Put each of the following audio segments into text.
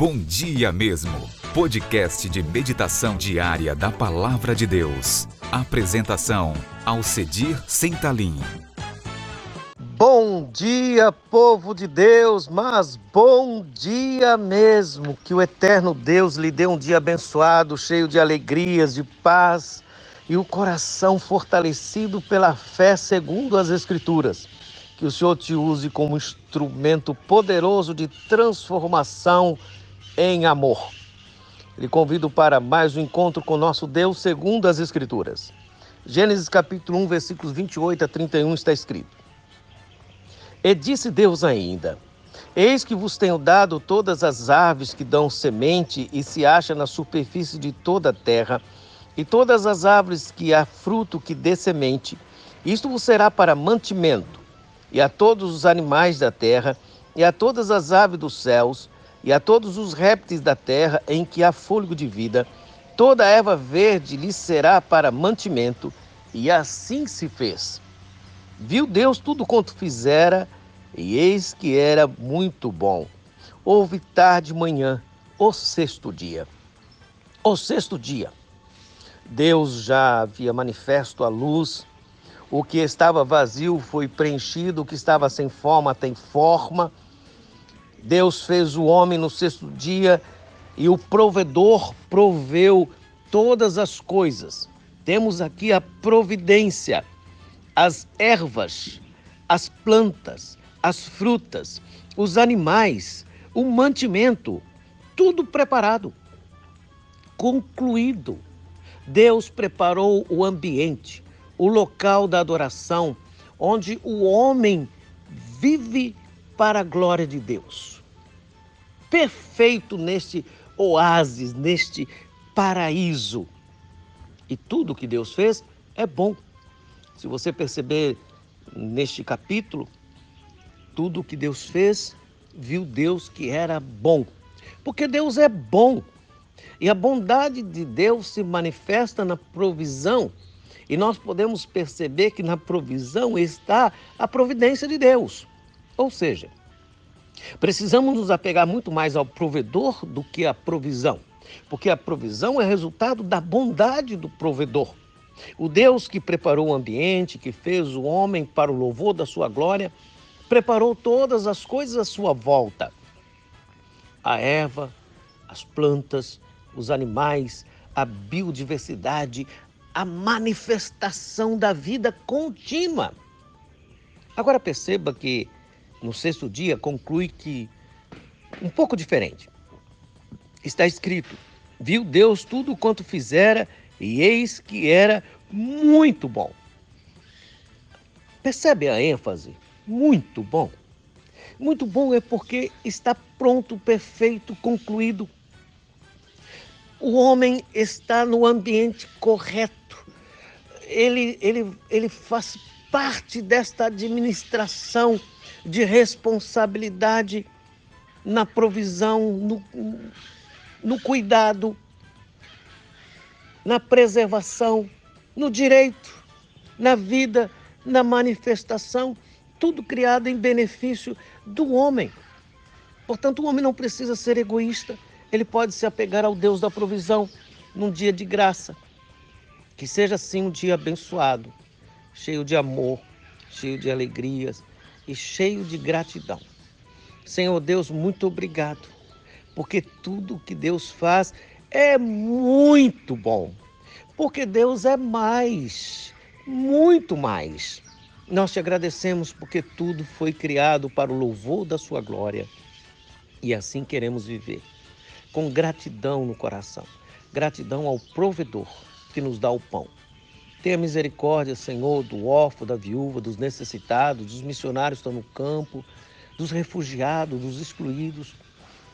Bom Dia Mesmo, podcast de meditação diária da Palavra de Deus. Apresentação, Alcedir Sentalim. Bom dia, povo de Deus, mas bom dia mesmo. Que o eterno Deus lhe dê um dia abençoado, cheio de alegrias, de paz e o coração fortalecido pela fé segundo as Escrituras. Que o Senhor te use como instrumento poderoso de transformação em amor. Lhe convido para mais um encontro com nosso Deus segundo as Escrituras. Gênesis capítulo 1, versículos 28 a 31 está escrito: E disse Deus ainda: Eis que vos tenho dado todas as aves que dão semente e se acham na superfície de toda a terra, e todas as árvores que há fruto que dê semente. Isto vos será para mantimento, e a todos os animais da terra, e a todas as aves dos céus, e a todos os répteis da terra em que há fôlego de vida, toda erva verde lhe será para mantimento, e assim se fez. Viu Deus tudo quanto fizera, e eis que era muito bom. Houve tarde manhã, o sexto dia. O sexto dia. Deus já havia manifesto a luz, o que estava vazio foi preenchido, o que estava sem forma tem forma Deus fez o homem no sexto dia e o provedor proveu todas as coisas. Temos aqui a providência, as ervas, as plantas, as frutas, os animais, o mantimento, tudo preparado, concluído. Deus preparou o ambiente, o local da adoração, onde o homem vive para a glória de Deus. Perfeito neste oásis, neste paraíso. E tudo que Deus fez é bom. Se você perceber neste capítulo, tudo que Deus fez, viu Deus que era bom. Porque Deus é bom. E a bondade de Deus se manifesta na provisão. E nós podemos perceber que na provisão está a providência de Deus. Ou seja, precisamos nos apegar muito mais ao provedor do que à provisão, porque a provisão é resultado da bondade do provedor. O Deus que preparou o ambiente, que fez o homem para o louvor da sua glória, preparou todas as coisas à sua volta. A erva, as plantas, os animais, a biodiversidade, a manifestação da vida contínua. Agora perceba que no sexto dia, conclui que um pouco diferente. Está escrito: Viu Deus tudo quanto fizera, e eis que era muito bom. Percebe a ênfase? Muito bom. Muito bom é porque está pronto, perfeito, concluído. O homem está no ambiente correto. Ele, ele, ele faz parte desta administração de responsabilidade na provisão, no, no cuidado, na preservação, no direito, na vida, na manifestação, tudo criado em benefício do homem. Portanto, o homem não precisa ser egoísta, ele pode se apegar ao Deus da provisão num dia de graça. Que seja assim um dia abençoado, cheio de amor, cheio de alegrias, e cheio de gratidão. Senhor Deus, muito obrigado, porque tudo que Deus faz é muito bom, porque Deus é mais, muito mais. Nós te agradecemos porque tudo foi criado para o louvor da Sua glória e assim queremos viver, com gratidão no coração, gratidão ao provedor que nos dá o pão Tenha misericórdia, Senhor, do órfão, da viúva, dos necessitados, dos missionários que estão no campo, dos refugiados, dos excluídos,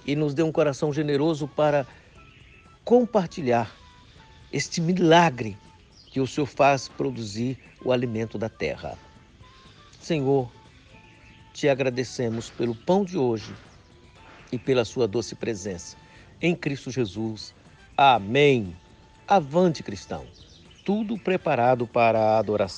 e nos dê um coração generoso para compartilhar este milagre que o Senhor faz produzir o alimento da terra. Senhor, te agradecemos pelo pão de hoje e pela sua doce presença. Em Cristo Jesus. Amém. Avante, cristão tudo preparado para a adoração.